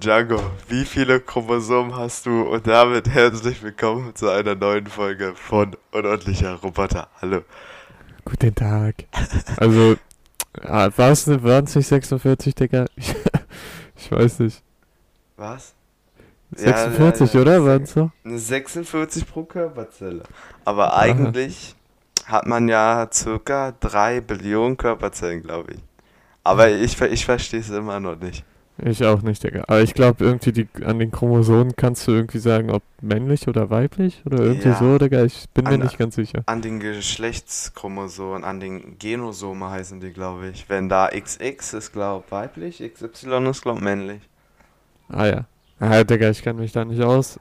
Django, wie viele Chromosomen hast du? Und damit herzlich willkommen zu einer neuen Folge von Unordentlicher Roboter. Hallo. Guten Tag. Also, war es nicht 46, Digga? Ich, weiß nicht. Was? 46, ja, oder? Waren es so? Eine 46 pro Körperzelle. Aber eigentlich hat man ja circa 3 Billionen Körperzellen, glaube ich. Aber ich, ich verstehe es immer noch nicht. Ich auch nicht, Digga. Aber ich glaube, irgendwie die, an den Chromosomen kannst du irgendwie sagen, ob männlich oder weiblich oder irgendwie Ja. so, Digga. Ich bin mir An- nicht ganz sicher. An den Geschlechtschromosomen, an den Genosome heißen die, glaube ich. Wenn da XX ist, glaube ich, weiblich, XY ist, glaube ich, männlich. Ah ja. Ah, Digga, ich kann mich da nicht aus.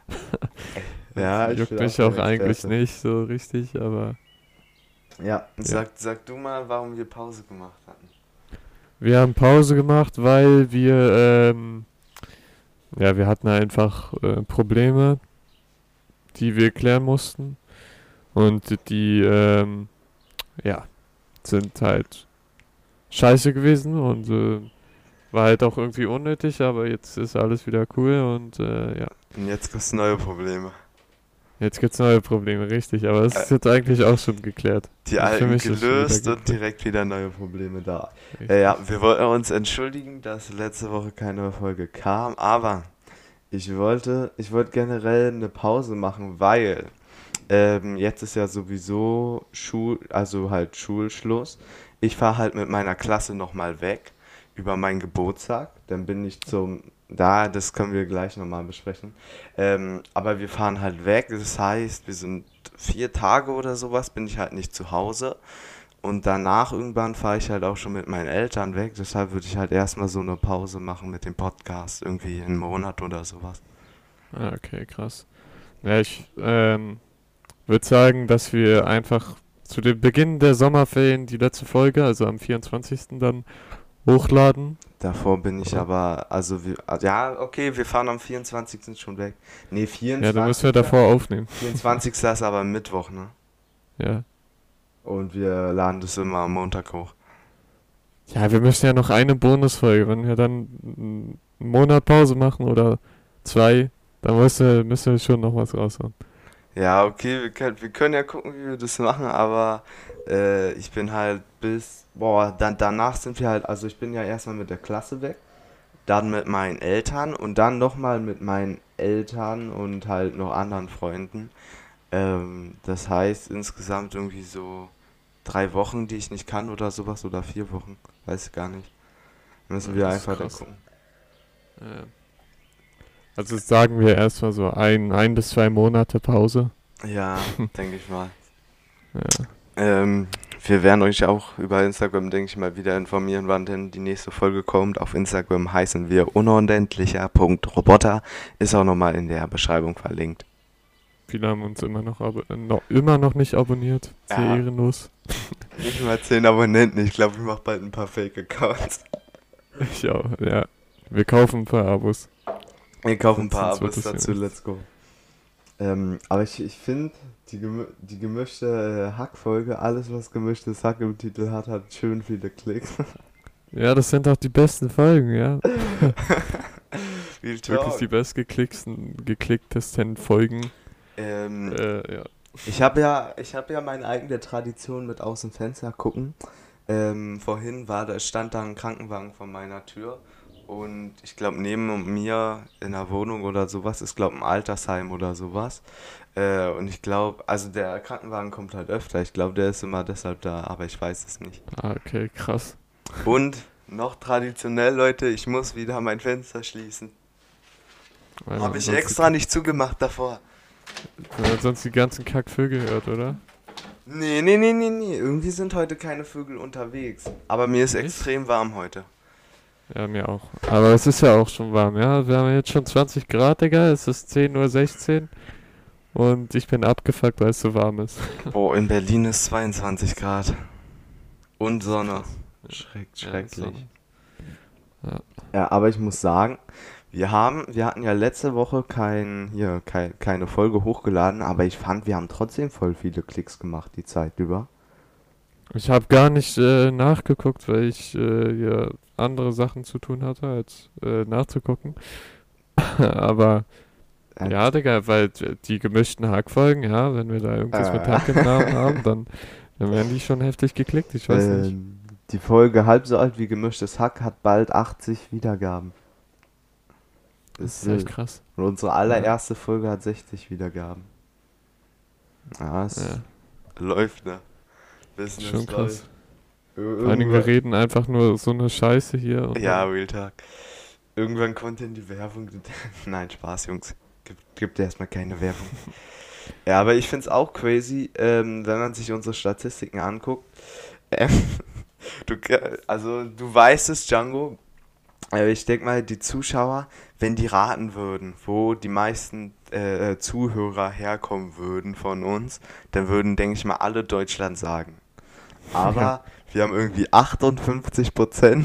Ja, ich Juckt mich auch eigentlich Experte. nicht so richtig, aber Ja, sag, sag du mal, warum wir Pause gemacht hatten. Wir haben Pause gemacht, weil wir, ähm, ja, wir hatten einfach äh, Probleme, die wir klären mussten. Und die, ähm, ja, sind halt scheiße gewesen und äh, war halt auch irgendwie unnötig, aber jetzt ist alles wieder cool und äh, ja, Und jetzt gibt's neue Probleme. Jetzt gibt's neue Probleme, richtig, aber es ist jetzt eigentlich auch schon geklärt. Die alten gelöst und direkt wieder neue Probleme da. Äh, ja, wir wollten uns entschuldigen, dass letzte Woche keine Folge kam, aber ich wollte, ich wollte generell eine Pause machen, weil ähm, jetzt ist ja sowieso Schul, also halt Schulschluss. Ich fahre halt mit meiner Klasse nochmal weg über meinen Geburtstag. Dann bin ich zum, da, das können wir gleich nochmal besprechen. Ähm, aber wir fahren halt weg, das heißt, wir sind vier Tage oder sowas, bin ich halt nicht zu Hause. Und danach irgendwann fahre ich halt auch schon mit meinen Eltern weg. Deshalb würde ich halt erstmal so eine Pause machen mit dem Podcast. Irgendwie einen Monat oder sowas. Ah, okay, krass. Ja, ich ähm, würde sagen, dass wir einfach zu dem Beginn der Sommerferien die letzte Folge, also am 24. dann hochladen. Davor bin ich aber, also wir, ja, okay, wir fahren am 24. schon weg. Nee, 24. Ja, dann müssen wir davor aufnehmen. 24. ist aber Mittwoch, ne? Ja. Und wir laden das immer am Montag hoch. Ja, wir müssen ja noch eine Bonusfolge. Wenn wir dann einen Monat Pause machen oder zwei, dann müssen, müssen wir schon noch was raushauen. Ja, okay, wir können, wir können ja gucken, wie wir das machen, aber äh, ich bin halt bis, boah, dann, danach sind wir halt, also ich bin ja erstmal mit der Klasse weg, dann mit meinen Eltern und dann nochmal mit meinen Eltern und halt noch anderen Freunden. Ähm, das heißt insgesamt irgendwie so drei Wochen, die ich nicht kann oder sowas oder vier Wochen, weiß ich gar nicht. Müssen Ja, wir einfach dann krass. gucken. Ja. Also sagen wir erstmal so ein, ein bis zwei Monate Pause. Ja, denke ich mal. Ja. Ähm, wir werden euch auch über Instagram, denke ich mal, wieder informieren, wann denn die nächste Folge kommt. Auf Instagram heißen wir unordentlicher.roboter. Ist auch nochmal in der Beschreibung verlinkt. Viele haben uns immer noch, äh, noch, immer noch nicht abonniert. Sehr Ja. ehrenlos. Nicht mal 10 Abonnenten. Ich glaube, ich mache bald ein paar Fake-Accounts. Ich auch, ja. Wir kaufen ein paar Abos. Wir kaufen ein paar Abos dazu. Let's go. Ähm, aber ich, ich finde, die, gemü die gemischte äh, Hack-Folge, alles was gemischtes Hack im Titel hat, hat schön viele Klicks. Ja, das sind auch die besten Folgen, ja. Wirklich die bestgeklicksten, geklicktesten Folgen. Ähm, Äh, ja. Ich habe ja, ich habe ja meine eigene Tradition mit aus dem Fenster gucken. Ähm, vorhin war da stand da ein Krankenwagen vor meiner Tür und ich glaube neben mir in der Wohnung oder sowas ist glaube ein Altersheim oder sowas. Äh, und ich glaube, also der Krankenwagen kommt halt öfter. Ich glaube, der ist immer deshalb da, aber ich weiß es nicht. Ah, okay, krass. Und noch traditionell, Leute, ich muss wieder mein Fenster schließen. Weil Habe ich extra nicht zugemacht davor. Die, weil sonst die ganzen Kackvögel hört, oder? Nee, nee, nee, nee, nee. Irgendwie sind heute keine Vögel unterwegs. Aber mir ist Echt? extrem warm heute. Ja, mir auch. Aber es ist ja auch schon warm, ja. Wir haben jetzt schon 20 Grad, Digga. Es ist 10.16 Uhr. Und ich bin abgefuckt, weil es so warm ist. Boah, in Berlin ist 22 Grad. Und Sonne. Schreck, Ja, schrecklich. Ja. Ja, aber ich muss sagen, wir haben, wir hatten ja letzte Woche kein, hier, kein, keine Folge hochgeladen, aber ich fand, wir haben trotzdem voll viele Klicks gemacht die Zeit über. Ich habe gar nicht äh, nachgeguckt, weil ich äh, ja andere Sachen zu tun hatte, als äh, nachzugucken. Aber Äh, ja, Digga, weil die gemischten Hackfolgen, ja, wenn wir da irgendwas mit Äh. Hack im Namen haben, dann, dann werden die schon heftig geklickt. Ich weiß nicht. ähm, die Folge halb so alt wie gemischtes Hack hat bald 80 Wiedergaben. Das ist wild. echt krass. Und unsere allererste Folge hat 60 Wiedergaben. Ja, es Ja, läuft, ne? Business schon krass. Vor allem, wir reden einfach nur so eine Scheiße hier. Ja, Real Talk. Irgendwann kommt in die Werbung. Nein, Spaß, Jungs. Gibt, gibt erstmal keine Werbung. ja, aber ich find's auch crazy, ähm, wenn man sich unsere Statistiken anguckt. Ähm, du, also, du weißt es, Django. Aber ich denke mal, die Zuschauer, wenn die raten würden, wo die meisten äh, Zuhörer herkommen würden von uns, dann würden, denke ich mal, alle Deutschland sagen. Aber wir haben irgendwie 58%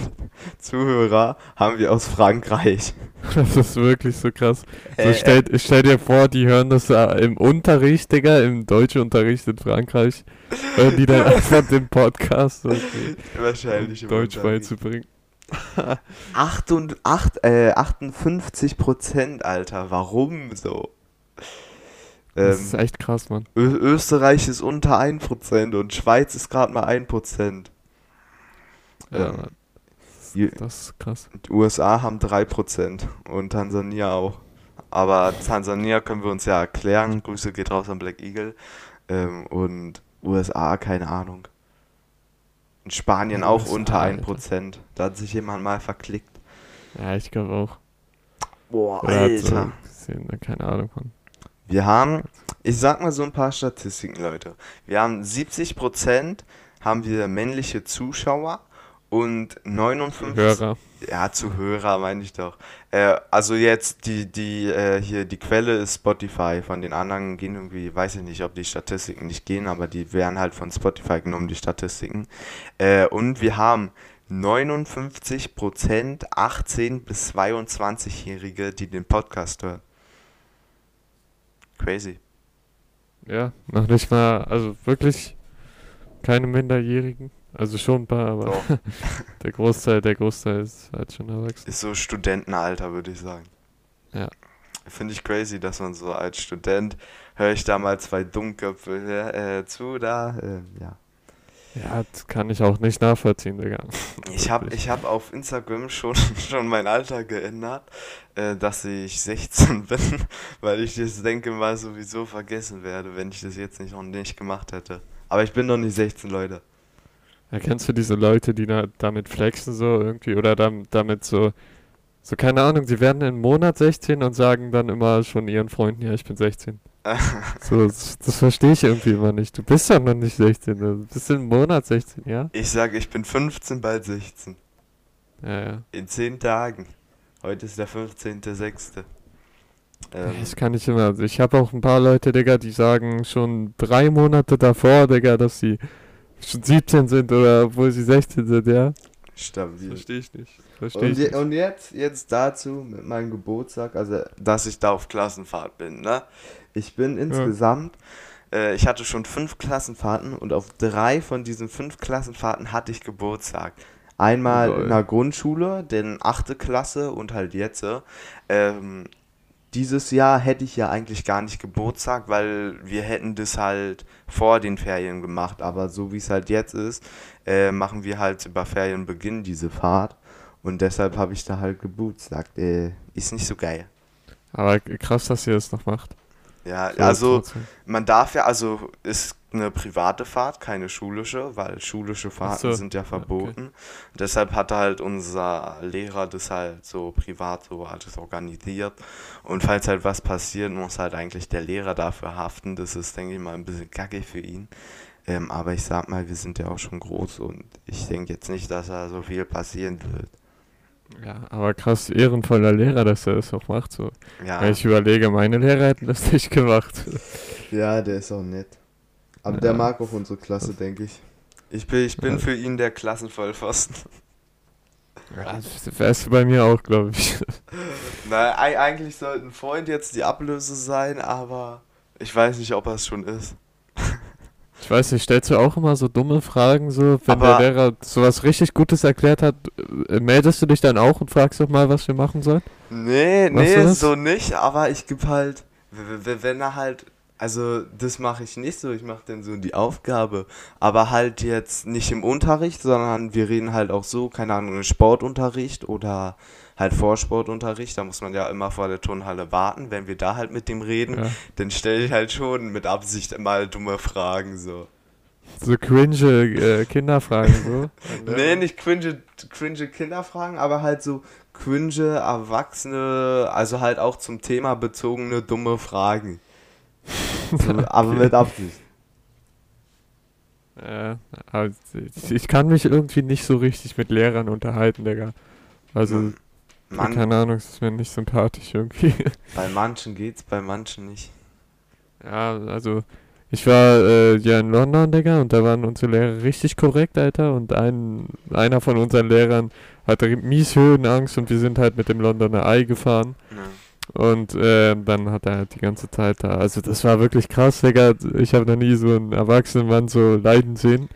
Zuhörer haben wir aus Frankreich. Das ist wirklich so krass. So Äh, stell, stell dir vor, die hören das äh, im Unterricht, Digga, im Deutschunterricht in Frankreich. Hören die dann einfach den Podcast, okay, Wahrscheinlich im Deutsch Unterricht. beizubringen. 8 und, 8, äh, 58%, Alter. Warum so? Das Ähm, ist echt krass, Mann. Ö Österreich ist unter 1% und Schweiz ist gerade mal 1%. Ja, ähm, Mann. je- Das ist krass. Die USA haben 3% und Tansania auch. Aber Tansania können wir uns ja erklären. Grüße geht raus an Black Eagle. Ähm, und USA, keine Ahnung. In Spanien auch USA, unter Alter. 1%. Da hat sich jemand mal verklickt. Ja, ich glaube auch. Boah, Alter. gesehen, ne, keine Ahnung, Mann. Wir haben, ich sag mal so ein paar Statistiken, Leute. Wir haben 70% haben wir männliche Zuschauer und 59 Hörer. Ja, Zuhörer meine ich doch. Äh, also jetzt die, die, äh, hier, die Quelle ist Spotify. Von den anderen gehen irgendwie, weiß ich nicht, ob die Statistiken nicht gehen, aber die werden halt von Spotify genommen, die Statistiken. Äh, und wir haben 59% 18- bis 22-Jährige, die den Podcast hören. Crazy. Ja, noch nicht mal, also wirklich keine Minderjährigen. Also schon ein paar, aber Doch. der Großteil, der Großteil ist halt schon erwachsen. Ist so Studentenalter, würde ich sagen. Ja. Finde ich crazy, dass man so als Student, höre ich da mal zwei Dummköpfe äh, zu, da, äh, ja. Ja, das kann ich auch nicht nachvollziehen, Digga. Ich habe ich hab auf Instagram schon, schon mein Alter geändert, äh, dass ich 16 bin, weil ich das denke mal sowieso vergessen werde, wenn ich das jetzt nicht noch nicht gemacht hätte. Aber ich bin noch nicht 16, Leute. Ja, kennst du diese Leute, die da, damit flexen so irgendwie oder dam, damit so, so keine Ahnung, sie werden im Monat 16 und sagen dann immer schon ihren Freunden, ja, ich bin 16. So, das, das verstehe ich irgendwie immer nicht. Du bist ja noch nicht 16, du bist im Monat 16, ja? Ich sage, ich bin 15, bald 16. Ja, ja. In 10 Tagen. Heute ist der 15.06. Ähm, Ich kann nicht immer. Also ich habe auch ein paar Leute, Digga, die sagen schon drei Monate davor, Digga, dass sie schon 17 sind oder obwohl sie 16 sind, ja? stabil. Verstehe ich nicht. Verstehe Und, ich je, nicht. und jetzt, jetzt dazu mit meinem Geburtstag, also dass ich da auf Klassenfahrt bin, ne? Ich bin insgesamt, äh, ich hatte schon fünf Klassenfahrten und auf drei von diesen fünf Klassenfahrten hatte ich Geburtstag. Einmal Lol. in der Grundschule, denn achte Klasse und halt jetzt. Ähm, dieses Jahr hätte ich ja eigentlich gar nicht Geburtstag, weil wir hätten das halt vor den Ferien gemacht. Aber so wie es halt jetzt ist, äh, machen wir halt über Ferienbeginn diese Fahrt. Und deshalb habe ich da halt Geburtstag. Äh, ist nicht so geil. Aber krass, dass ihr das noch macht. Ja, So, also man darf ja, also ist eine private Fahrt, keine schulische, weil schulische Fahrten so, sind ja verboten. Deshalb hatte halt unser Lehrer das halt so privat so alles organisiert. Und falls halt was passiert, muss halt eigentlich der Lehrer dafür haften. Das ist, denke ich mal, ein bisschen kacke für ihn. Ähm, aber ich sag mal, wir sind ja auch schon groß und ich denke jetzt nicht, dass da so viel passieren wird. Ja, aber krass, ehrenvoller Lehrer, dass er das auch macht. So. Ja, Wenn ich überlege, meine Lehrer hätten das nicht gemacht. ja der ist auch nett. Aber Ja. der mag auch unsere Klasse, denke ich. Ich bin, ich bin Ja. für ihn der Klassenvollpfosten. Ja, das wärst du bei mir auch, glaube ich. Nein, ei- eigentlich sollte ein Freund jetzt die Ablöse sein, aber ich weiß nicht, ob er es schon ist. Ich weiß nicht, stellst du auch immer so dumme Fragen, so, wenn Aber- der Lehrer sowas richtig Gutes erklärt hat, äh, meldest du dich dann auch und fragst doch mal, was wir machen sollen? Nee, Machst nee, so nicht, aber ich gebe halt, wenn er halt, also das mache ich nicht so, ich mache dann so die Aufgabe, aber halt jetzt nicht im Unterricht, sondern wir reden halt auch so, keine Ahnung, im Sportunterricht oder halt Vorsportunterricht, da muss man ja immer vor der Turnhalle warten, wenn wir da halt mit dem reden, Ja. dann stelle ich halt schon mit Absicht mal dumme Fragen so. So cringe äh, Kinderfragen, so. Nee, nicht cringe, cringe Kinderfragen, aber halt so cringe, erwachsene, also halt auch zum Thema bezogene dumme Fragen. So, aber mit Absicht. Ja, aber ich- ich kann mich irgendwie nicht so richtig mit Lehrern unterhalten, Digga. Also, Man, keine Ahnung, es ist mir nicht sympathisch irgendwie. bei manchen geht's, bei manchen nicht. Ja, also ich war äh, ja in London, Digga, und da waren unsere Lehrer richtig korrekt, Alter. Und ein, einer von unseren Lehrern hatte mies Höhenangst und wir sind halt mit dem Londoner Eye gefahren. Ja. Und äh, dann hat er halt die ganze Zeit da. Also das war wirklich krass, Digga. Ich habe noch nie so einen erwachsenen Mann so leiden sehen.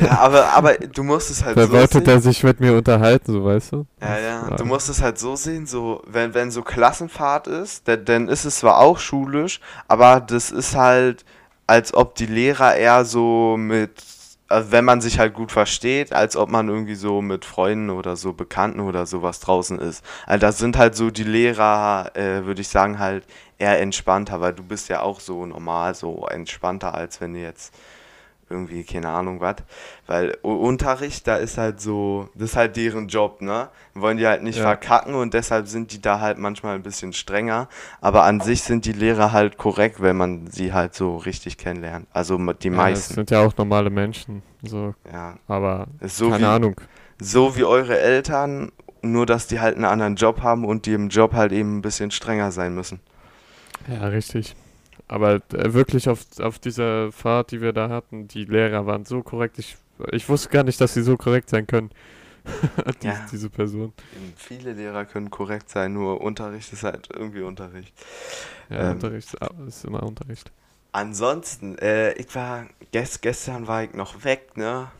Ja, aber, aber du musst es halt Da so wollte sehen. der sich mit mir unterhalten, so weißt du. Ja, ja, du musst es halt so sehen, so, wenn, wenn so Klassenfahrt ist, dann, dann ist es zwar auch schulisch, aber das ist halt, als ob die Lehrer eher so mit, wenn man sich halt gut versteht, als ob man irgendwie so mit Freunden oder so Bekannten oder sowas draußen ist. Also das sind halt so die Lehrer, äh, würde ich sagen, halt eher entspannter, weil du bist ja auch so normal, so entspannter, als wenn du jetzt irgendwie, keine Ahnung was. Weil Unterricht, da ist halt so, das ist halt deren Job, ne? Wollen die halt nicht Ja. verkacken und deshalb sind die da halt manchmal ein bisschen strenger. Aber an sich sind die Lehrer halt korrekt, wenn man sie halt so richtig kennenlernt. Also die Ja, das meisten. sind ja auch normale Menschen, so, Ja. aber so keine wie, Ahnung. so wie eure Eltern, nur dass die halt einen anderen Job haben und die im Job halt eben ein bisschen strenger sein müssen. Ja, richtig. Aber äh, wirklich auf, auf dieser Fahrt, die wir da hatten, die Lehrer waren so korrekt. Ich, ich wusste gar nicht, dass sie so korrekt sein können. die, Ja. Diese Person. Viele Lehrer können korrekt sein, nur Unterricht ist halt irgendwie Unterricht. Ja, Ähm. Unterricht ist- immer Unterricht. Ansonsten, äh, ich war, gest, gestern war ich noch weg, ne?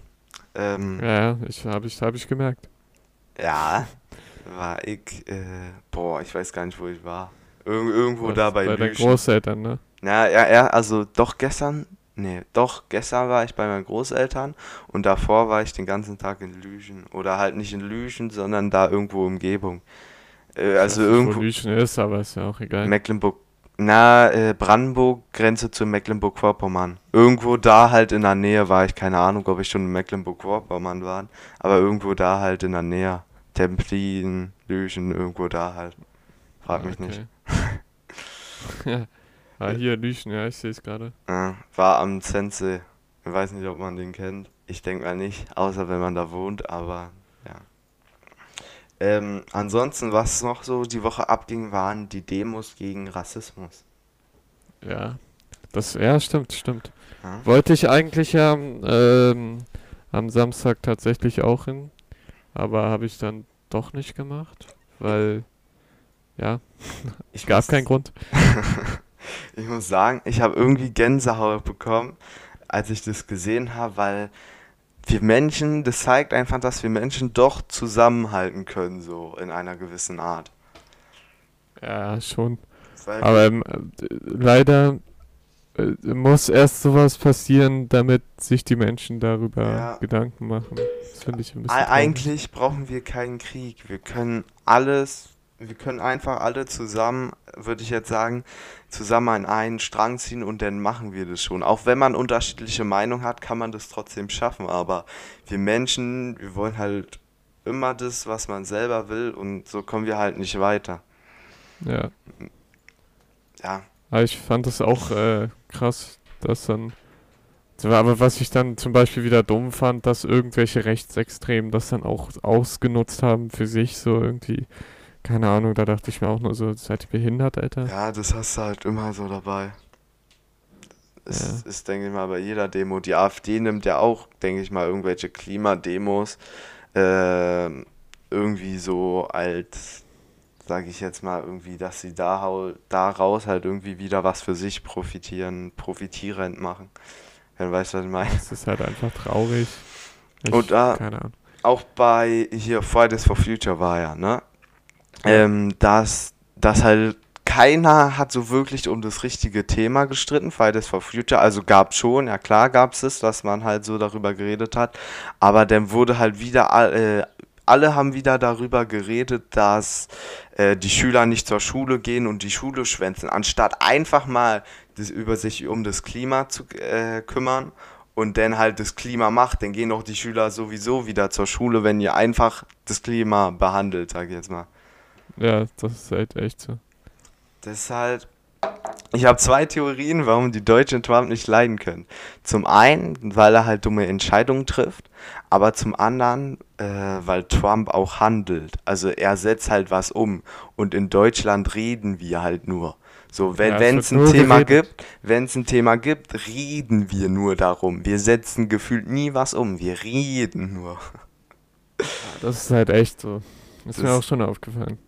Ähm, Ja, ja, ich habe ich, hab ich gemerkt. ja, war ich, äh, boah, ich weiß gar nicht, wo ich war. Irg irgendwo Was, da bei, bei deinen Lüschen. Großeltern, ne? Ja, ja, ja, also doch gestern, nee, doch gestern war ich bei meinen Großeltern und davor war ich den ganzen Tag in Lüschen. Oder halt nicht in Lüschen, sondern da irgendwo Umgebung. Äh, also irgendwo, Wo Lüchen ist, aber ist ja auch egal. Mecklenburg, na, äh, Brandenburg, Grenze zu Mecklenburg-Vorpommern. Irgendwo da halt in der Nähe war ich, keine Ahnung, ob ich schon in Mecklenburg-Vorpommern war, aber irgendwo da halt in der Nähe. Templin, Lüchen, irgendwo da halt. Frag mich nicht. Ah, hier, Lüchen, ja, ich sehe es gerade. Äh, war am Zense. Ich weiß nicht, ob man den kennt. Ich denke mal nicht, außer wenn man da wohnt, aber ja. Ähm, ansonsten, was noch so die Woche abging, waren die Demos gegen Rassismus. Ja. Das, ja, stimmt, stimmt. Ja? Wollte ich eigentlich ja ähm, am Samstag tatsächlich auch hin, aber habe ich dann doch nicht gemacht, weil, ja, Ich gab keinen Grund. Ich muss sagen, ich habe irgendwie Gänsehaut bekommen, als ich das gesehen habe, weil wir Menschen, das zeigt einfach, dass wir Menschen doch zusammenhalten können, so in einer gewissen Art. Ja, schon. Weil Aber ähm, äh, leider äh, muss erst sowas passieren, damit sich die Menschen darüber Ja. Gedanken machen. Das finde ich ein bisschen Ei- traurig. Eigentlich brauchen wir keinen Krieg. Wir können alles, wir können einfach alle zusammen, würde ich jetzt sagen, zusammen an einen Strang ziehen und dann machen wir das schon. Auch wenn man unterschiedliche Meinungen hat, kann man das trotzdem schaffen. Aber wir Menschen, wir wollen halt immer das, was man selber will und so kommen wir halt nicht weiter. Ja. Ja, Aber ich fand es auch äh, krass, dass dann. Aber was ich dann zum Beispiel wieder dumm fand, dass irgendwelche Rechtsextremen das dann auch ausgenutzt haben für sich, so irgendwie. Keine Ahnung, da dachte ich mir auch nur so, seid ihr behindert, Alter? ja, das hast du halt immer so dabei. Es Ja. ist, denke ich mal, bei jeder Demo. Die AfD nimmt ja auch, denke ich mal, irgendwelche Klimademos ähm, irgendwie so als, sage ich jetzt mal, irgendwie, dass sie da daraus halt irgendwie wieder was für sich profitieren, profitierend machen. Wenn du weißt, was ich meine. Das ist halt einfach traurig. Ich, Und da- Ahnung. Auch bei hier Fridays for Future war ja, ne? Ähm, dass, dass halt keiner hat so wirklich um das richtige Thema gestritten, Fridays for Future. Also gab schon, ja klar gab es es, dass man halt so darüber geredet hat. Aber dann wurde halt wieder, äh, alle haben wieder darüber geredet, dass äh, die Schüler nicht zur Schule gehen und die Schule schwänzen, anstatt einfach mal das, über sich um das Klima zu äh, kümmern und dann halt das Klima macht, dann gehen doch die Schüler sowieso wieder zur Schule, wenn ihr einfach das Klima behandelt, sag ich jetzt mal. Ja, das ist halt echt so. Halt. Ich habe zwei Theorien, warum die Deutschen Trump nicht leiden können. Zum einen, weil er halt dumme Entscheidungen trifft, aber zum anderen, äh, weil Trump auch handelt. Also er setzt halt was um. Und in Deutschland reden wir halt nur. So, wenn Ja, es ein Thema geredet. gibt, wenn es ein Thema gibt, reden wir nur darum. Wir setzen gefühlt nie was um. Wir reden nur. Das ist halt echt so. Ist mir Das- auch schon aufgefallen.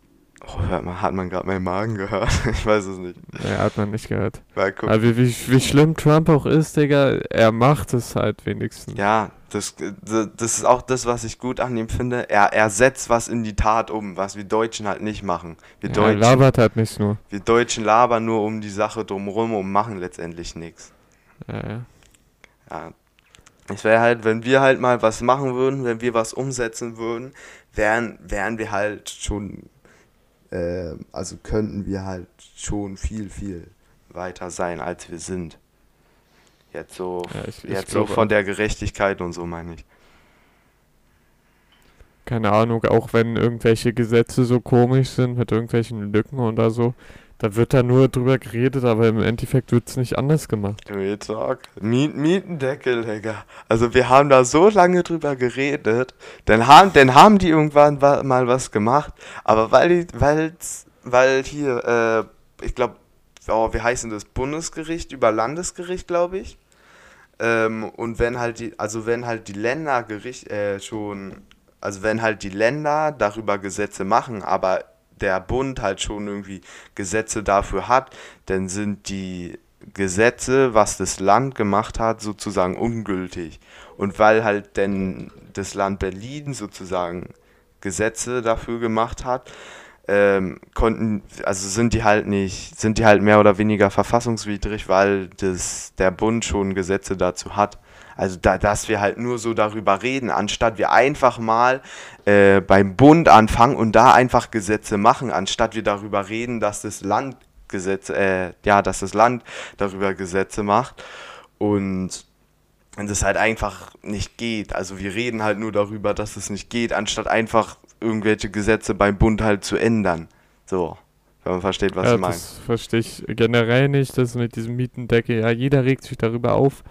Oh, hört hat man gerade meinen Magen gehört? Ich weiß es nicht. Ja, hat man nicht gehört. Weil, Aber wie, wie, wie schlimm Trump auch ist, Digga, er macht es halt wenigstens. Ja, das, das ist auch das, was ich gut an ihm finde. Er, er setzt was in die Tat um, was wir Deutschen halt nicht machen. Wir, er Deutschen, labert halt nicht nur. wir Deutschen labern nur um die Sache drumherum und machen letztendlich nichts. Ja, ja. Ja. Es wäre halt, wenn wir halt mal was machen würden, wenn wir was umsetzen würden, wären, wären wir halt schon, äh, also könnten wir halt schon viel, viel weiter sein, als wir sind. Jetzt so, Ja, ich- ich jetzt so glaube von der Gerechtigkeit und so meine ich. Keine Ahnung, auch wenn irgendwelche Gesetze so komisch sind mit irgendwelchen Lücken oder so, da wird da nur drüber geredet, aber im Endeffekt wird es nicht anders gemacht. Real Talk. Miet Mietendeckel, Digga. Also wir haben da so lange drüber geredet, dann haben, dann haben die irgendwann wa- mal was gemacht, aber weil die, weil's, weil hier, äh, ich glaube, oh, wie heißt das, Bundesgericht über Landesgericht, glaube ich. Ähm, und wenn halt die, also wenn halt die Ländergericht, äh, schon, also wenn halt die Länder darüber Gesetze machen, aber der Bund halt schon irgendwie Gesetze dafür hat, dann sind die Gesetze, was das Land gemacht hat, sozusagen ungültig. Und weil halt denn das Land Berlin sozusagen Gesetze dafür gemacht hat, ähm, konnten, also sind die halt nicht, sind die halt mehr oder weniger verfassungswidrig, weil das, der Bund schon Gesetze dazu hat. Also da, dass wir halt nur so darüber reden, anstatt wir einfach mal äh, beim Bund anfangen und da einfach Gesetze machen, anstatt wir darüber reden, dass das Land Gesetze, äh, ja, dass das Land darüber Gesetze macht und es halt einfach nicht geht. Also wir reden halt nur darüber, dass es nicht geht, anstatt einfach irgendwelche Gesetze beim Bund halt zu ändern. So, wenn man versteht, was ja, ich meine. das verstehe ich generell nicht, das mit diesem Mietendeckel. Ja, jeder regt sich darüber auf,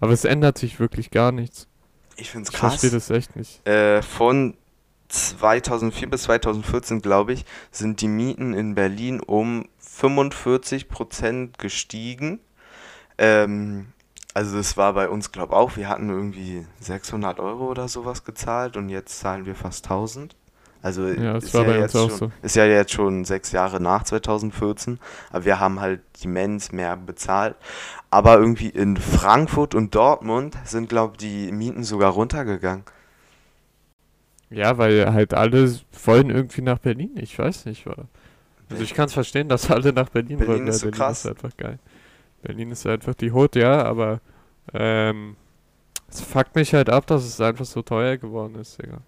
aber es ändert sich wirklich gar nichts. Ich find's Ich krass. verstehe das echt nicht. Äh, von 2004 bis 2014, glaube ich, sind die Mieten in Berlin um 45% gestiegen. Ähm, also das war bei uns, glaube ich, auch. Wir hatten irgendwie 600 Euro oder sowas gezahlt und jetzt zahlen wir fast 1000. Also Ja, ist war uns jetzt schon, so. Ist ja jetzt schon sechs Jahre nach 2014, aber wir haben halt immens mehr bezahlt. Aber irgendwie in Frankfurt und Dortmund sind, glaube ich, die Mieten sogar runtergegangen. Ja, weil halt alle wollen irgendwie nach Berlin. Ich weiß nicht. wa- Also ich kann es verstehen, dass alle nach Berlin, Berlin wollen. ist so Berlin krass. ist einfach geil. Berlin ist einfach die Hut, ja, aber ähm, es fuckt mich halt ab, dass es einfach so teuer geworden ist, Digga.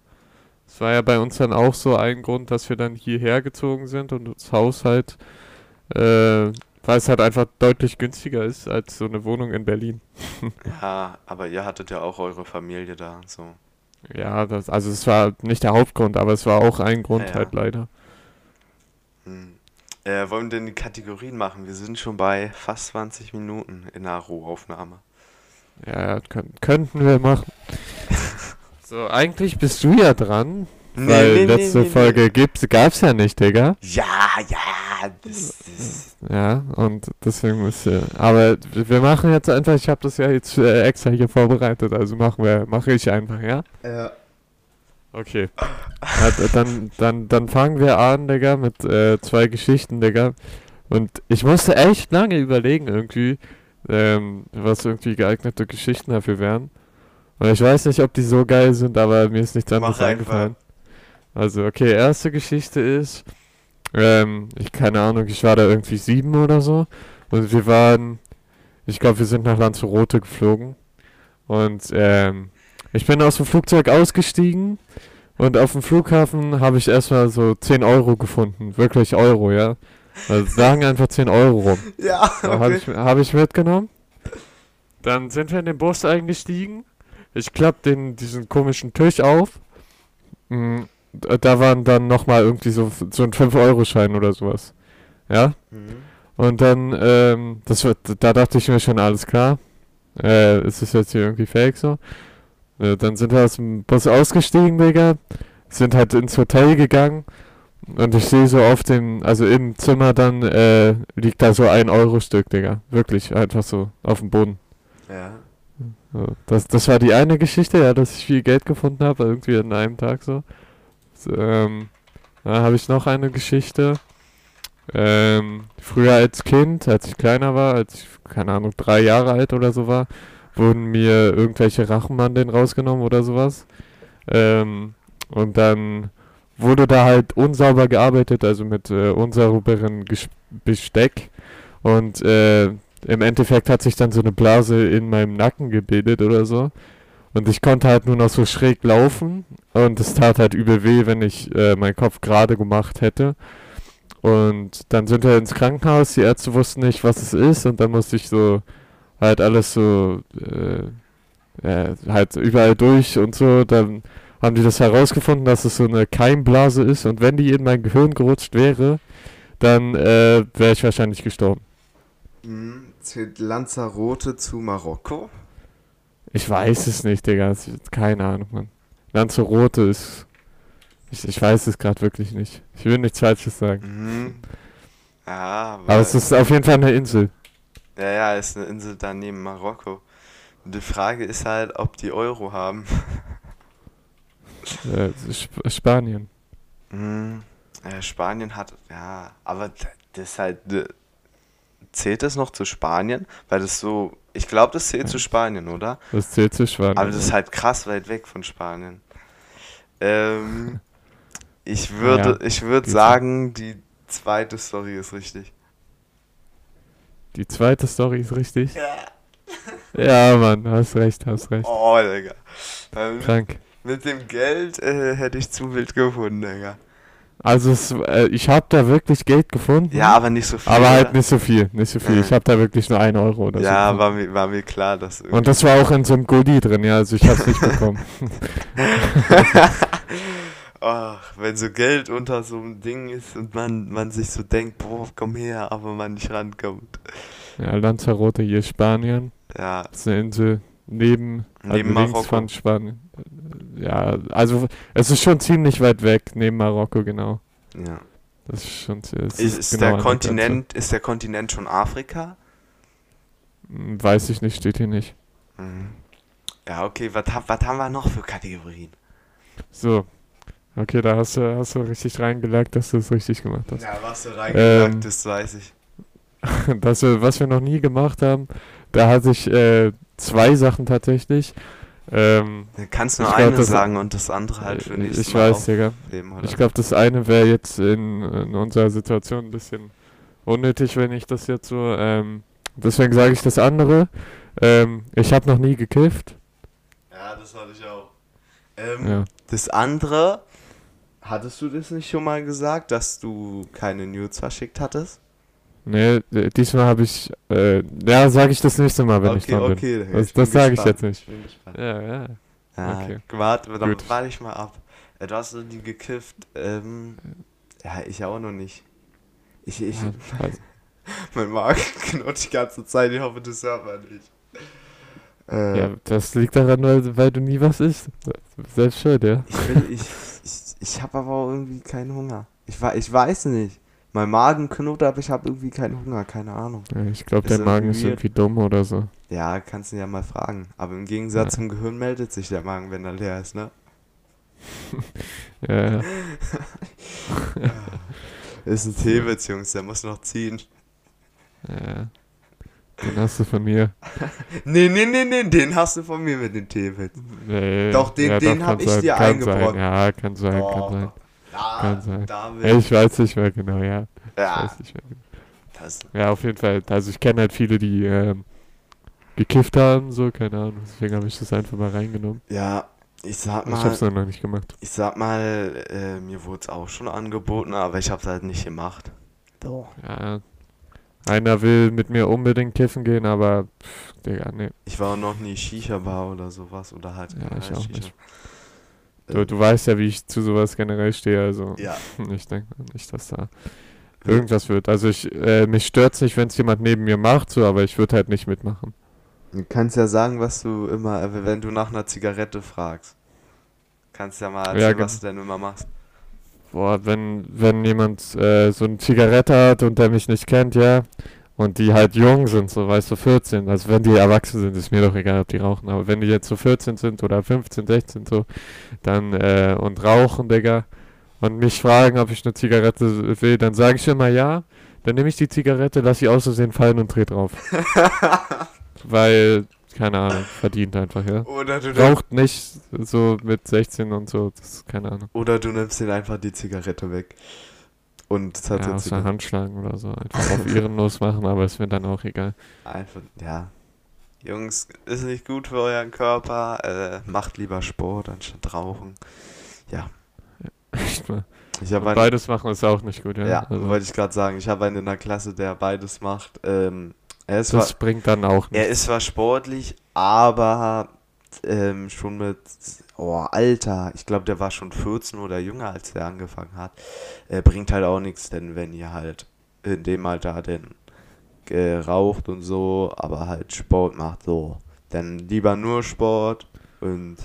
Es war ja bei uns dann auch so ein Grund, dass wir dann hierher gezogen sind und das Haus halt, äh, weil es halt einfach deutlich günstiger ist als so eine Wohnung in Berlin. Ja, aber ihr hattet ja auch eure Familie da, so. Ja, das, also es war nicht der Hauptgrund, aber es war auch ein Grund Ja, ja. halt leider. Hm. Äh, wollen wir denn die Kategorien machen? Wir sind schon bei fast 20 Minuten in der Rohaufnahme. Ja, ja, können, könnten wir machen. So, eigentlich bist du ja dran, weil letzte Folge gibt's, gab's ja nicht, Digga. Ja, ja, das, das. Ja, und deswegen müsst ihr. Aber wir machen jetzt einfach, ich habe das ja jetzt äh, extra hier vorbereitet, also machen wir, mache ich einfach, ja? Ja. Okay. Ja, dann, dann, dann fangen wir an, Digga, mit äh, zwei Geschichten, Digga. Und ich musste echt lange überlegen irgendwie, ähm, was irgendwie geeignete Geschichten dafür wären. Und ich weiß nicht, ob die so geil sind, aber mir ist nichts anderes eingefallen. Also, okay, erste Geschichte ist, ähm, ich keine Ahnung, ich war da irgendwie sieben oder so. Und wir waren, ich glaube, wir sind nach Lanzarote geflogen. Und ähm, ich bin aus dem Flugzeug ausgestiegen und auf dem Flughafen habe ich erstmal so 10 Euro gefunden. Wirklich Euro, ja. Also sagen einfach 10 Euro rum. Ja, So, Habe ich, hab ich mitgenommen. Dann sind wir in den Bus eingestiegen. Ich klapp den, diesen komischen Tisch auf. Mm, Da waren dann nochmal irgendwie so, so ein 5-Euro-Schein oder sowas. Ja? Mhm. Und dann, ähm, das wird, da dachte ich mir schon, alles klar. Äh, ist das jetzt hier irgendwie fake so? Äh, dann sind wir aus dem Bus ausgestiegen, Digga. Sind halt ins Hotel gegangen. Und ich sehe so auf dem, also im Zimmer dann, äh, liegt da so ein Euro-Stück, Digga. Wirklich, einfach so, auf dem Boden. Ja. Das, das war die eine Geschichte, ja, dass ich viel Geld gefunden habe, irgendwie an einem Tag so. so ähm, dann habe ich noch eine Geschichte. Ähm, früher als Kind, als ich kleiner war, als ich, keine Ahnung, drei Jahre alt oder so war, wurden mir irgendwelche Rachenmandeln rausgenommen oder sowas. Ähm, und dann wurde da halt unsauber gearbeitet, also mit äh, unsauberem Besteck. Und äh, im Endeffekt hat sich dann so eine Blase in meinem Nacken gebildet oder so. Und ich konnte halt nur noch so schräg laufen. Und es tat halt übel weh, wenn ich äh, meinen Kopf gerade gemacht hätte. Und dann sind wir ins Krankenhaus. Die Ärzte wussten nicht, was es ist. Und dann musste ich so halt alles so äh, äh, halt überall durch und so. Dann haben die das herausgefunden, dass es so eine Keimblase ist. Und wenn die in mein Gehirn gerutscht wäre, dann äh, wäre ich wahrscheinlich gestorben. Mhm. Zählt Lanzarote zu Marokko? Ich weiß es nicht, Digga. Keine Ahnung, Mann. Lanzarote ist. Ich, ich weiß es gerade wirklich nicht. Ich will nichts Falsches sagen. Mhm. Ja, Aber es ist auf jeden Fall eine Insel. ja, ja, ist eine Insel da neben Marokko. Die Frage ist halt, ob die Euro haben. Äh, Sp Spanien. Mhm. Äh, Spanien hat, ja, aber das ist halt, zählt das noch zu Spanien? Weil das so, ich glaube, das zählt zu Spanien, oder? Das zählt zu Spanien. Aber das ist halt krass weit weg von Spanien. Ähm, ich würde, Ja, ich würde sagen, die zweite Story ist richtig. Die zweite Story ist richtig. Ja. Ja, Mann, hast recht, hast recht. Oh, Digga. Ähm, Krank. mit dem Geld äh, hätte ich zu wild gefunden, Digga. Also, es, äh, ich habe da wirklich Geld gefunden. Ja, aber nicht so viel. aber halt oder? nicht so viel, nicht so viel. Mhm. Ich habe da wirklich nur ein Euro oder so. Ja, war mir, war mir klar, dass Und das war auch in so einem Goodie drin, ja, also ich hab's nicht bekommen. Ach, wenn so Geld unter so einem Ding ist und man, man sich so denkt, boah, komm her, aber man nicht rankommt. Ja, Lanzarote hier, Spanien. Ja, Das ist eine Insel neben, Neben also links Marokko. von Spanien. Ja, also es ist schon ziemlich weit weg, neben Marokko, genau. ja. Das ist schon es Ist, ist genau der. Kontinent, ist der Kontinent schon Afrika? Hm, Weiß ich nicht, steht hier nicht. Mhm. Ja, okay, was was haben wir noch für Kategorien? So. Okay, da hast du, hast du richtig reingelegt, dass du es richtig gemacht hast. Ja, was du reingepackt, Ähm, das weiß ich. Das, wir- was wir noch nie gemacht haben, da hatte ich äh, zwei Sachen tatsächlich. Ähm, Du kannst ich nur glaub, eine das- sagen und das andere halt für nächstes ich Mal weiß, Digga. Ich glaube, das eine wäre jetzt in, in unserer Situation ein bisschen unnötig, wenn ich das jetzt so. Ähm, deswegen sage ich das andere. Ähm, ich habe noch nie gekifft. ja, das hatte ich auch. Ähm, Ja. Das andere, hattest du das nicht schon mal gesagt, dass du keine Nudes verschickt hattest? Nee, diesmal habe ich. Äh, ja, sage ich das nächste Mal, wenn ich okay, dran bin. okay. Das, ich bin das sage ich gespannt. jetzt nicht. Ich bin gespannt. Ja, ja. Ja, Okay. warte, dann Gut. warte ich mal ab. Äh, Du hast die gekifft, ähm, ja, ich auch noch nicht. Ich, ich, Ja, also, mein Magen knurrt die ganze Zeit, ich hoffe, das hört man nicht. Äh, ja, das liegt daran, weil, weil du nie was isst. Selbst schuld, ja. Ich will, ich, ich, ich habe aber auch irgendwie keinen Hunger. Ich, ich weiß nicht. Mein Magen knurrt, aber ich habe irgendwie keinen Hunger, keine Ahnung. ja ich glaube, dein Magen ist irgendwie dumm oder so. Ja, kannst du ja mal fragen. Aber im Gegensatz Ja. zum Gehirn meldet sich der Magen, wenn er leer ist, ne? Ja, ja. Ist ein Teewitz, Jungs, der muss noch ziehen. ja. Den hast du von mir. Nee, nee, nee, nee, den hast du von mir mit den Teewitz. Nee, Doch, den- den kann hab ich sein, dir eingebrockt. Sein. Ja, kann sein, Oh, kann sein. Da, Kann sein. da Ja, will ich weiß nicht mehr genau, ja. Ich ja, weiß nicht mehr genau. das, Ja, auf jeden Fall. Also ich kenne halt viele, die ähm, gekifft haben, so, keine Ahnung. Deswegen habe ich das einfach mal reingenommen. ja, ich sag Ich mal, hab's noch nicht gemacht. ich sag mal, äh, mir wurde es auch schon angeboten, aber ich hab's halt nicht gemacht. Doch. Ja. Einer will mit mir unbedingt kiffen gehen, aber pff, Digga, nee. Ich war auch noch nie Shisha-Bar oder sowas oder halt. Ja, ich auch Shisha. nicht. Du, du weißt ja, wie ich zu sowas generell stehe, also Ja, ich denke nicht, dass da irgendwas wird. Also ich, äh, mich stört's nicht, wenn es jemand neben mir macht, so, aber ich würde halt nicht mitmachen. Du kannst ja sagen, was du immer, äh, wenn du nach einer Zigarette fragst. Kannst ja mal Ja, erzählen, ge- was du denn immer machst. Boah, wenn, wenn jemand äh, so eine Zigarette hat und der mich nicht kennt, ja, und die halt jung sind, so weißt du, 14, also wenn die erwachsen sind, ist mir doch egal, ob die rauchen, aber wenn die jetzt so 14 sind oder 15, 16 so, dann, äh, und rauchen, Digga, und mich fragen, ob ich eine Zigarette will, dann sage ich immer ja, dann nehme ich die Zigarette, lass sie aus Versehen fallen und dreh drauf. Weil, keine Ahnung, verdient einfach, ja. Oder du, Raucht nicht so mit 16 und so, das ist keine Ahnung. oder du nimmst den einfach die Zigarette weg. Und das hat Ja, jetzt aus der Hand schlagen oder so. Einfach auf ihren losmachen, aber ist mir dann auch egal. einfach, ja. Jungs, ist nicht gut für euren Körper. Äh, macht lieber Sport anstatt Rauchen. Echt mal. Einen, beides machen ist auch nicht gut, ja. ja, also, wollte ich gerade sagen, ich habe einen in der Klasse, der beides macht. Ähm, er ist zwar, das bringt dann auch er nicht. ist zwar sportlich, aber ähm, schon mit, oh, Alter, ich glaube, der war schon 14 oder jünger, als er angefangen hat. Äh, bringt halt auch nichts, denn wenn ihr halt in dem Alter denn äh, raucht und so, aber halt Sport macht, so, dann lieber nur Sport und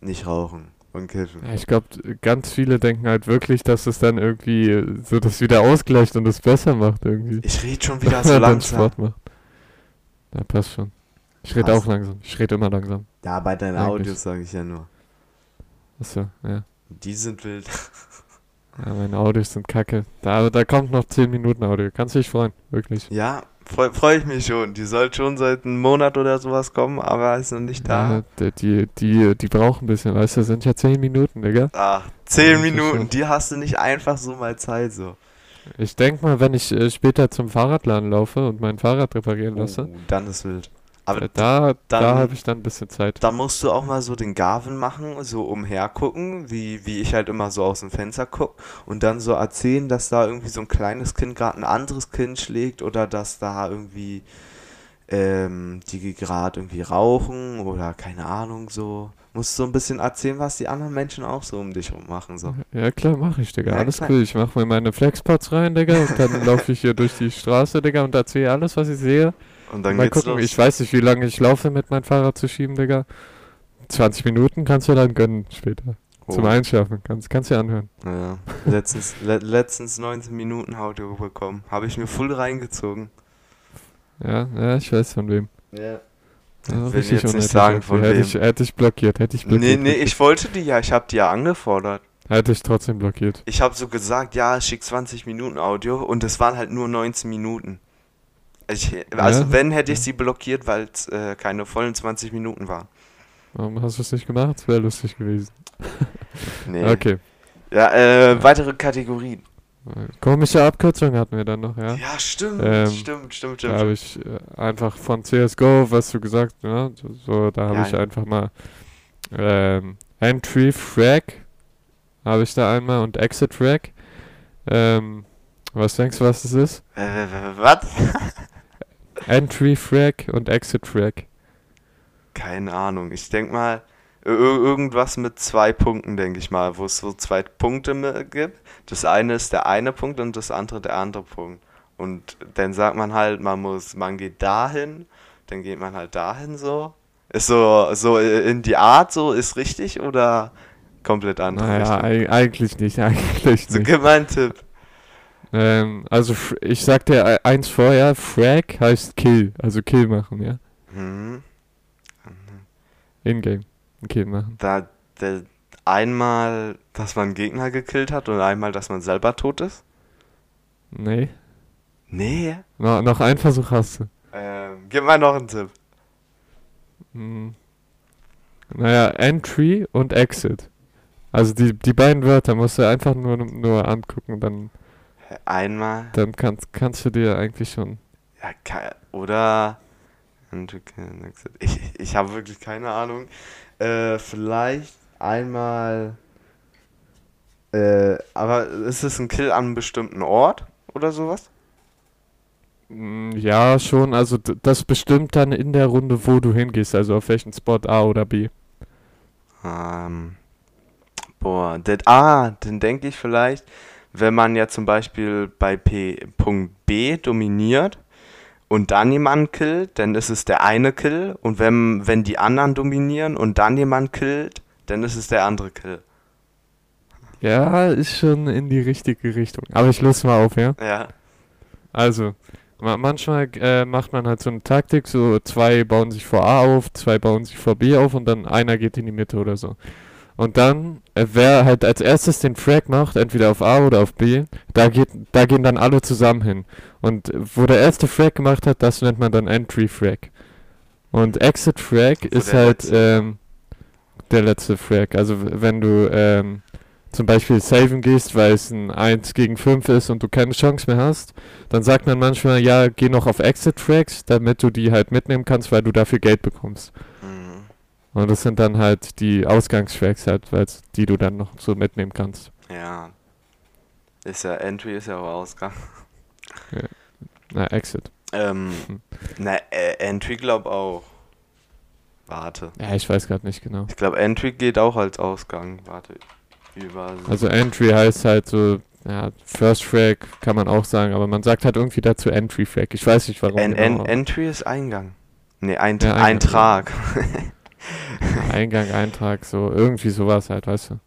nicht rauchen und kiffen. Ja, ich glaube, ganz viele denken halt wirklich, dass es dann irgendwie so das wieder ausgleicht und es besser macht irgendwie. Ich rede schon wieder so langsam. Sport macht. Ja, passt schon. Ich rede auch langsam. Ich rede immer langsam. Ja, bei deinen Eigentlich. Audios sage ich ja nur. Achso, ja. Die sind wild. Ja, meine Audios sind kacke. Da, da kommt noch 10 Minuten Audio. Kannst dich freuen, wirklich. Ja, freue freu ich mich schon. Die soll schon seit einem Monat oder sowas kommen, aber ist noch nicht da. Ja, die, die, die, brauchen ein bisschen, weißt du, das sind ja 10 Minuten, Digga. Ach, zehn Ja, das ist Minuten, die hast du nicht einfach so mal Zeit so. Ich denk mal, wenn ich äh, später zum Fahrradladen laufe und mein Fahrrad reparieren lasse, Oh, dann ist wild. Aber äh, da, da dann- habe ich dann ein bisschen Zeit. da musst du auch mal so den Garven machen, so umhergucken, wie, wie ich halt immer so aus dem Fenster guck und dann so erzählen, dass da irgendwie so ein kleines Kind gerade ein anderes Kind schlägt oder dass da irgendwie ähm, die gerade irgendwie rauchen oder keine Ahnung so. Musst so ein bisschen erzählen, was die anderen Menschen auch so um dich rum machen so. Ja klar, mache ich, Digga. Ja, alles klar. cool. Ich mache mir meine Flexpots rein, Digga, und dann laufe ich hier durch die Straße, Digga, und erzähle alles, was ich sehe. Und dann mal geht's gucken, los. ich weiß nicht, wie lange ich laufe mit meinem Fahrrad zu schieben, Digga. 20 Minuten kannst du dann gönnen später. Zum Oh. Einschlafen. Kannst, kannst du anhören. Ja, letztens, le letztens 19 Minuten Audio bekommen. Habe ich mir voll reingezogen. Ja, ja, ich weiß von wem. Ja. Ja, will richtig jetzt nicht sagen, von hätte wem. ich, hätte ich blockiert, hätte ich blockiert. Nee, nee, ich wollte die ja, ich habe die ja angefordert. Hätte ich trotzdem blockiert. Ich habe so gesagt, ja, schick 20 Minuten Audio und es waren halt nur 19 Minuten. Ich, also Ja, wenn, hätte ich ja. sie blockiert, weil es äh, keine vollen 20 Minuten waren. Warum hast du es nicht gemacht? Das wäre lustig gewesen. Nee. Okay. Ja, äh, weitere Kategorien. Komische Abkürzung hatten wir dann noch, ja. Ja, stimmt, Ähm, stimmt, stimmt, Da stimmt. habe ich äh, einfach von CSGO, was du gesagt hast, ne? so, da habe Ja. ich einfach mal ähm, Entry Frag habe ich da einmal und Exit Frag. Ähm, was denkst du, was das ist? Äh, was? Entry Frag und Exit Frag. Keine Ahnung. Ich denk mal, ir- irgendwas mit zwei Punkten, denke ich mal, wo es so zwei Punkte gibt. Das eine ist der eine Punkt und das andere der andere Punkt. Und dann sagt man halt, man muss, man geht dahin, dann geht man halt dahin so. Ist so, so in die Art so, ist richtig oder komplett andere Naja, Richtung? eigentlich nicht, eigentlich So, nicht. gib mal einen Tipp. Ähm, also ich sag dir e- eins vorher, Frag heißt Kill, also Kill machen, ja. Mhm. In-game. Kill machen. Da, der, einmal, dass man einen Gegner gekillt hat und einmal, dass man selber tot ist? Nee. Nee. No, noch ein Versuch hast du. Äh, Gib mal noch einen Tipp. Hm. Naja, Entry und Exit. Also die, die beiden Wörter musst du einfach nur, nur angucken, dann, Einmal. dann kannst, kannst du dir eigentlich schon. Ja, oder. Ich, ich habe wirklich keine Ahnung. Äh, vielleicht einmal. Äh, aber ist es ein Kill an einem bestimmten Ort oder sowas? Mm, Ja, schon. Also das bestimmt dann in der Runde, wo du hingehst. Also auf welchen Spot A oder B. Ähm, boah, das, ah, dann denke ich vielleicht, wenn man ja zum Beispiel bei P, Punkt B dominiert und dann jemanden killt, dann ist es der eine Kill. Und wenn, wenn die anderen dominieren und dann jemand killt, dann ist es der andere Kill. Ja, ist schon in die richtige Richtung. Aber ich löse mal auf, ja? Ja. Also, ma manchmal äh, macht man halt so eine Taktik, so zwei bauen sich vor A auf, zwei bauen sich vor B auf und dann einer geht in die Mitte oder so. Und dann, äh, wer halt als erstes den Frag macht, entweder auf A oder auf B, da geht, da gehen dann alle zusammen hin. Und äh, wo der erste Frag gemacht hat, das nennt man dann Entry Frag. Und Exit Frag Wo ist halt ähm, der letzte Frag. Also wenn du ähm, zum Beispiel saven gehst, weil es ein 1 gegen 5 ist und du keine Chance mehr hast, dann sagt man manchmal, ja, geh noch auf Exit Frags, damit du die halt mitnehmen kannst, weil du dafür Geld bekommst. Und das sind dann halt die Ausgangsfrags halt, die du dann noch so mitnehmen kannst. Ja. Ist ja, Entry ist ja auch Ausgang. Na, Exit. Ähm, Hm. na, äh, Entry glaub auch. Warte. Ja, ich weiß gerade nicht genau. Ich glaube, Entry geht auch als Ausgang. Warte. Über. Also Entry heißt halt so, ja, First Frag kann man auch sagen, aber man sagt halt irgendwie dazu Entry Frag. Ich weiß nicht warum. En, genau, Entry ist Eingang. Nee, ein, Ja, Eingang. Eintrag. Eingang, Eintrag, so irgendwie sowas halt, weißt du.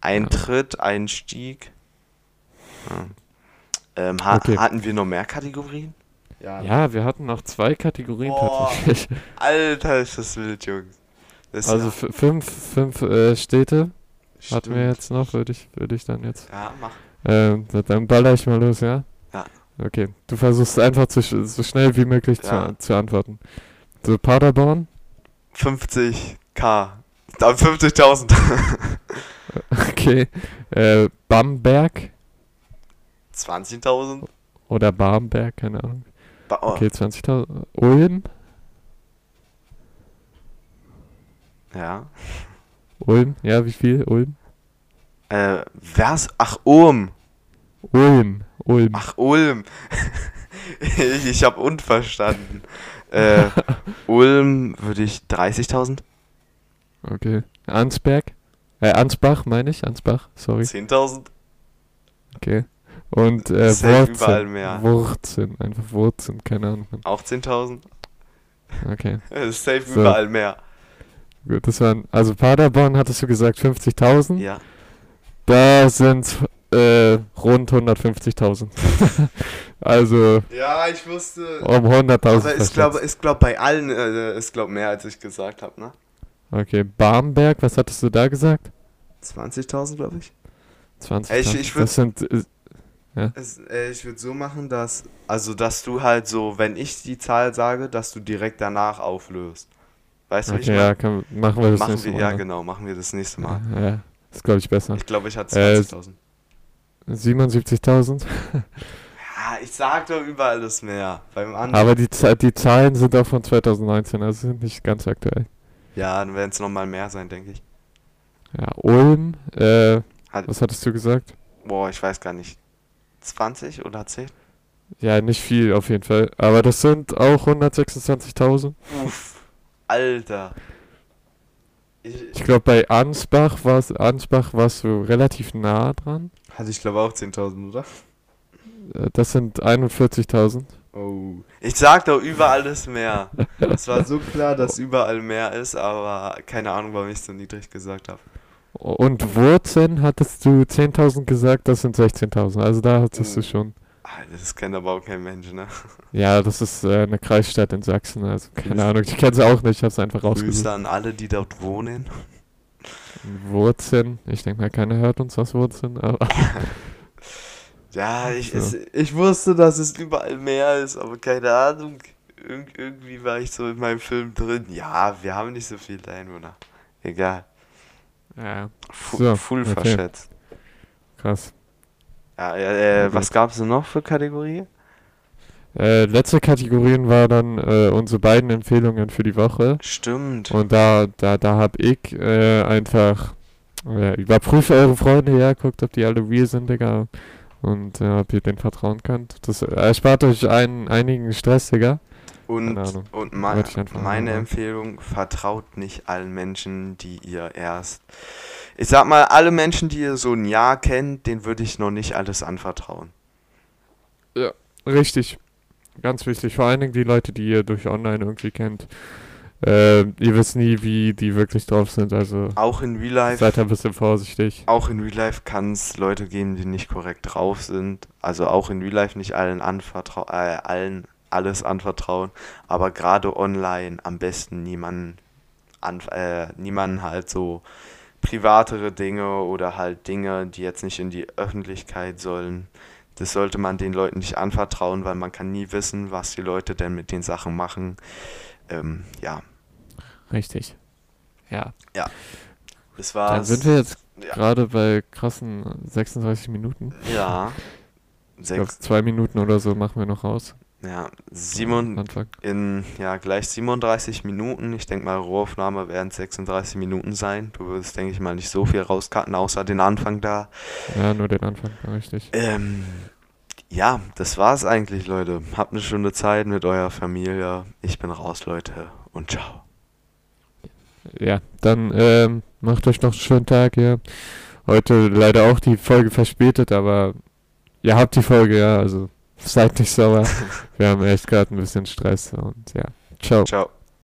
Eintritt, Einstieg. Ja. Ähm, ha Okay. Hatten wir noch mehr Kategorien? Ja, wir hatten noch zwei Kategorien Boah. tatsächlich. Alter, ist das wild, Jungs. Das ist Also ja, fünf, fünf äh, Städte hatten wir stimmt. jetzt noch, würde ich, würde ich dann jetzt. Ja, mach. Ähm, da- dann baller ich mal los, ja? Ja. Okay, du versuchst einfach zu, sch- so schnell wie möglich Ja. zu, zu antworten. So, Paderborn, 50k. Da 50.000. okay. Äh, Bamberg 20.000. oder Barmberg, keine Ahnung. Ba- oh, Okay, 20.000. Ulm, Ja. Ulm, ja, wie viel? Ulm? Äh, wer's? Ach, Ulm. Ulm, Ulm. Ach, Ulm. ich ich habe unverstanden. Äh, Ulm würde ich 30.000? Okay. Ansberg? Äh, Ansbach meine ich, Ansbach, sorry. 10.000? Okay. Und äh, überall Wurzeln. mehr. Wurzeln, einfach Wurzeln, keine Ahnung. Auch 10.000? Okay, Safe So. überall mehr. gut, das waren, also Paderborn hattest du gesagt 50.000. Ja. Da sind äh, rund 150.000. also Ja, ich wusste. um 100.000. Aber ich glaube, ich glaube bei allen äh, ist glaube mehr als ich gesagt habe, ne? Okay, Barmberg, was hattest du da gesagt? 20.000 glaube ich. 20.000. Ey, ich- ich würd- das sind, äh, Es, äh, ich würde so machen, dass also dass du halt so, wenn ich die Zahl sage, dass du direkt danach auflöst. Weißt du, wie ich okay, ja, kann, machen wir das Machen nächste wir, Mal. ja ne? genau, machen wir das nächste Mal. Ja, ja, ist glaube ich besser. Ich glaube, ich hatte Äh, 20.000. 77.000. Ja, ich sag doch überall das mehr. Beim anderen. Aber die, die Zahlen sind auch von 2019, also sind nicht ganz aktuell. ja, dann werden es nochmal mehr sein, denke ich. Ja, Ulm, äh, Hat- was hattest du gesagt? Boah, ich weiß gar nicht. 20 oder 10? Ja, nicht viel auf jeden Fall. Aber das sind auch 126.000. Uff. Alter. Ich, Ich glaube, bei Ansbach war's, Ansbach warst du relativ nah dran. Hatte ich glaube auch 10.000, oder? Äh, Das sind 41.000. Oh. Ich sag doch überall das mehr. Es war so klar, dass überall mehr ist, aber keine Ahnung, warum ich so niedrig gesagt habe. Und Wurzeln hattest du 10.000 gesagt, das sind 16.000. Also da hattest du Oh. schon. Das kennt aber auch kein Mensch, ne? Ja, das ist äh, eine Kreisstadt in Sachsen. Also keine Grüße. Ahnung, ich kenne sie auch nicht, ich habe es einfach rausgesucht. Grüße an alle, die dort wohnen. Wurzeln, ich denke mal, keiner hört uns aus Wurzeln, aber Ja, ich, So. es, ich wusste, dass es überall mehr ist, aber keine Ahnung. irg irgendwie war ich so in meinem Film drin. Ja, wir haben nicht so viele Einwohner. Egal. Ja, Fu So, full okay. verschätzt. krass. Ja, äh, was gab es denn noch für Kategorie? Äh, letzte Kategorien war dann äh, unsere beiden Empfehlungen für die Woche. Stimmt. Und da, da, da hab ich äh, einfach äh, überprüft eure Freunde, ja, guckt, ob die alle real sind, Digga. Und äh, ob ihr denen vertrauen könnt. Das erspart euch einen, einigen Stress, Digga. Und, und me Wollte ich einfach meine Empfehlung, vertraut nicht allen Menschen, die ihr erst. Ich sag mal, alle Menschen, die ihr so ein Jahr kennt, denen würde ich noch nicht alles anvertrauen. Richtig. Ganz wichtig. Vor allen Dingen die Leute, die ihr durch online irgendwie kennt. Äh, ihr wisst nie, wie die wirklich drauf sind. Also Auch in Real Life. seid ein bisschen vorsichtig. Auch in Real Life kann es Leute geben, die nicht korrekt drauf sind. Also auch in Real Life nicht allen anvertrau äh, allen alles anvertrauen, aber gerade online am besten niemanden an äh, niemanden halt so privatere Dinge oder halt Dinge, die jetzt nicht in die Öffentlichkeit sollen. Das sollte man den Leuten nicht anvertrauen, weil man kann nie wissen, was die Leute denn mit den Sachen machen. Ähm, ja, Richtig. Ja. das Dann war's. sind wir jetzt ja, gerade bei krassen 36 Minuten. ja. Ich glaube, zwei Minuten oder so machen wir noch raus. Ja, Simon, in ja gleich 37 Minuten. Ich denke mal, Rohaufnahme werden 36 Minuten sein. Du wirst, denke ich mal, nicht so viel rauscutten, außer den Anfang da. Ja, nur den Anfang, richtig. Ähm, ja, das war's eigentlich, Leute. Habt eine schöne Zeit mit eurer Familie. Ich bin raus, Leute. Und ciao. Ja, dann ähm, macht euch noch einen schönen Tag, ja. Heute leider auch die Folge verspätet, aber ihr habt die Folge, ja, also seid nicht sauer. Wir haben echt gerade ein bisschen Stress und ja. Ciao. Ciao.